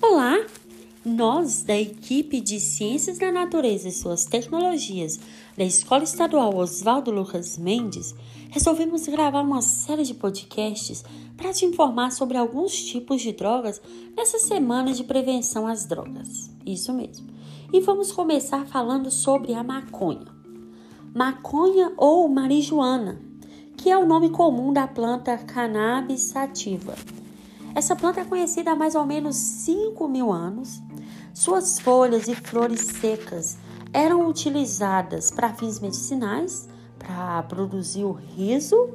Olá! Nós, da equipe de Ciências da Natureza e suas Tecnologias da Escola Estadual Oswaldo Lucas Mendes, resolvemos gravar uma série de podcasts para te informar sobre alguns tipos de drogas nessa semana de prevenção às drogas. Isso mesmo. E vamos começar falando sobre a maconha. Maconha ou marijuana, que é o nome comum da planta cannabis sativa essa planta é conhecida há mais ou menos 5 mil anos. Suas folhas e flores secas eram utilizadas para fins medicinais, para produzir o riso.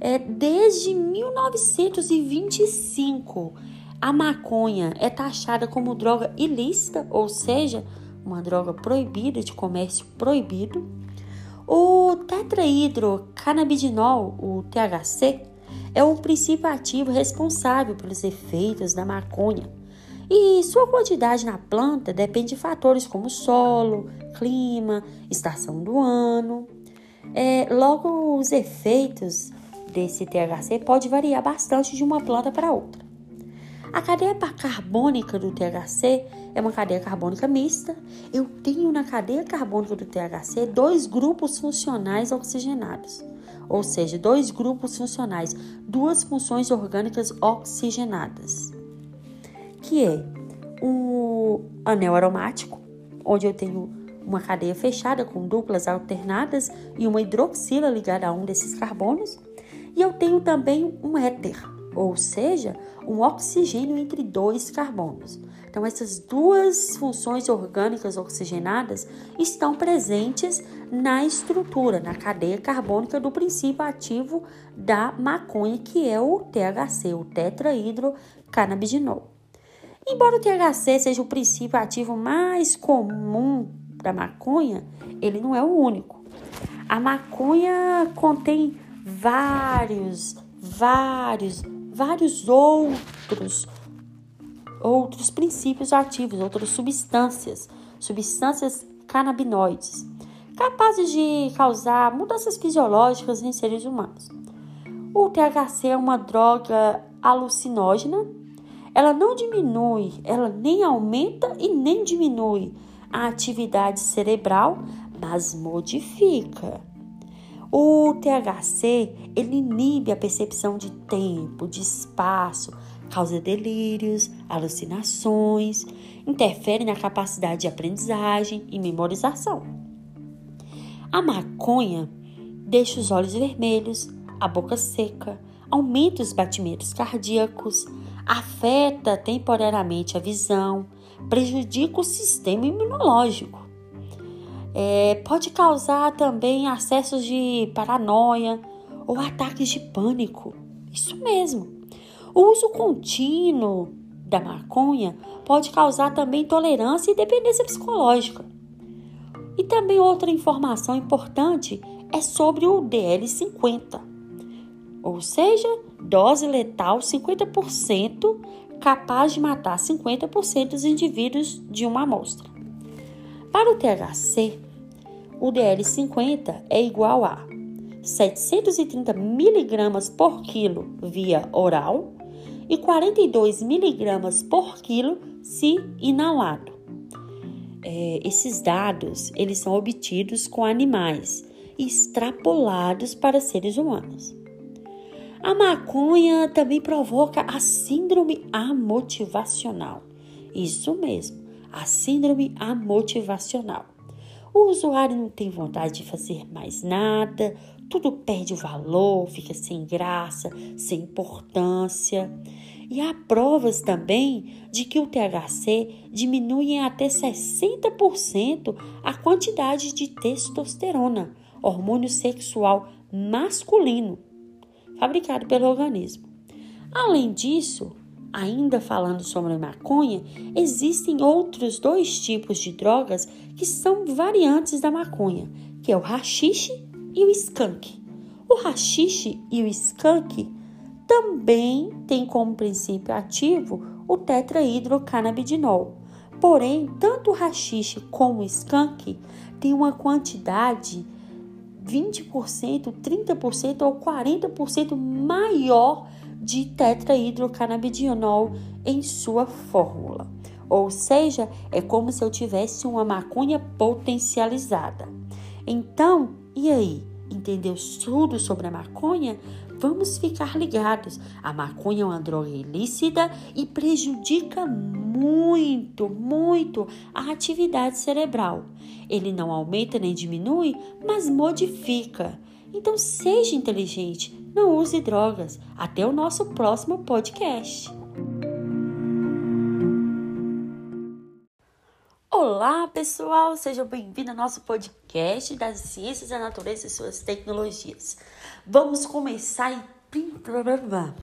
É, desde 1925, a maconha é taxada como droga ilícita, ou seja, uma droga proibida, de comércio proibido. O tetrahidrocannabinol, o THC, é o princípio ativo responsável pelos efeitos da maconha. E sua quantidade na planta depende de fatores como solo, clima, estação do ano. É, logo, os efeitos desse THC pode variar bastante de uma planta para outra. A cadeia carbônica do THC é uma cadeia carbônica mista. Eu tenho na cadeia carbônica do THC dois grupos funcionais oxigenados. Ou seja, dois grupos funcionais, duas funções orgânicas oxigenadas, que é o anel aromático, onde eu tenho uma cadeia fechada com duplas alternadas e uma hidroxila ligada a um desses carbonos, e eu tenho também um éter, ou seja, um oxigênio entre dois carbonos. Então, essas duas funções orgânicas oxigenadas estão presentes na estrutura, na cadeia carbônica do princípio ativo da maconha, que é o THC, o tetrahidrocannabinol. Embora o THC seja o princípio ativo mais comum da maconha, ele não é o único. A maconha contém vários, vários, vários outros outros princípios ativos, outras substâncias, substâncias canabinoides, capazes de causar mudanças fisiológicas em seres humanos. O THC é uma droga alucinógena. Ela não diminui, ela nem aumenta e nem diminui a atividade cerebral, mas modifica. O THC ele inibe a percepção de tempo, de espaço, causa delírios, alucinações, interfere na capacidade de aprendizagem e memorização. A maconha deixa os olhos vermelhos, a boca seca, aumenta os batimentos cardíacos, afeta temporariamente a visão, prejudica o sistema imunológico. É, pode causar também acessos de paranoia ou ataques de pânico. Isso mesmo. O uso contínuo da maconha pode causar também intolerância e dependência psicológica. E também outra informação importante é sobre o DL50, ou seja, dose letal 50% capaz de matar 50% dos indivíduos de uma amostra. Para o THC, o DL50 é igual a 730 miligramas por quilo via oral e 42 miligramas por quilo se inalado. É, esses dados eles são obtidos com animais e extrapolados para seres humanos. A maconha também provoca a síndrome amotivacional. Isso mesmo, a síndrome amotivacional. O usuário não tem vontade de fazer mais nada, tudo perde o valor, fica sem graça, sem importância. E há provas também de que o THC diminui em até 60% a quantidade de testosterona, hormônio sexual masculino, fabricado pelo organismo. Além disso, ainda falando sobre maconha, existem outros dois tipos de drogas que são variantes da maconha, que é o rachixe e o skunk. O rachixe e o skunk também têm como princípio ativo o tetrahidrocannabinol. Porém, tanto o rachixe como o skunk têm uma quantidade 20%, 30% ou 40% maior de tetrahidrocannabinol em sua fórmula. Ou seja, é como se eu tivesse uma maconha potencializada. Então, e aí? Entendeu tudo sobre a maconha? Vamos ficar ligados. A maconha é uma droga ilícita e prejudica muito, muito a atividade cerebral. Ele não aumenta nem diminui, mas modifica. Então seja inteligente, não use drogas. Até o nosso próximo podcast. Olá, pessoal! Sejam bem-vindos ao nosso podcast das ciências da natureza e suas tecnologias. Vamos começar e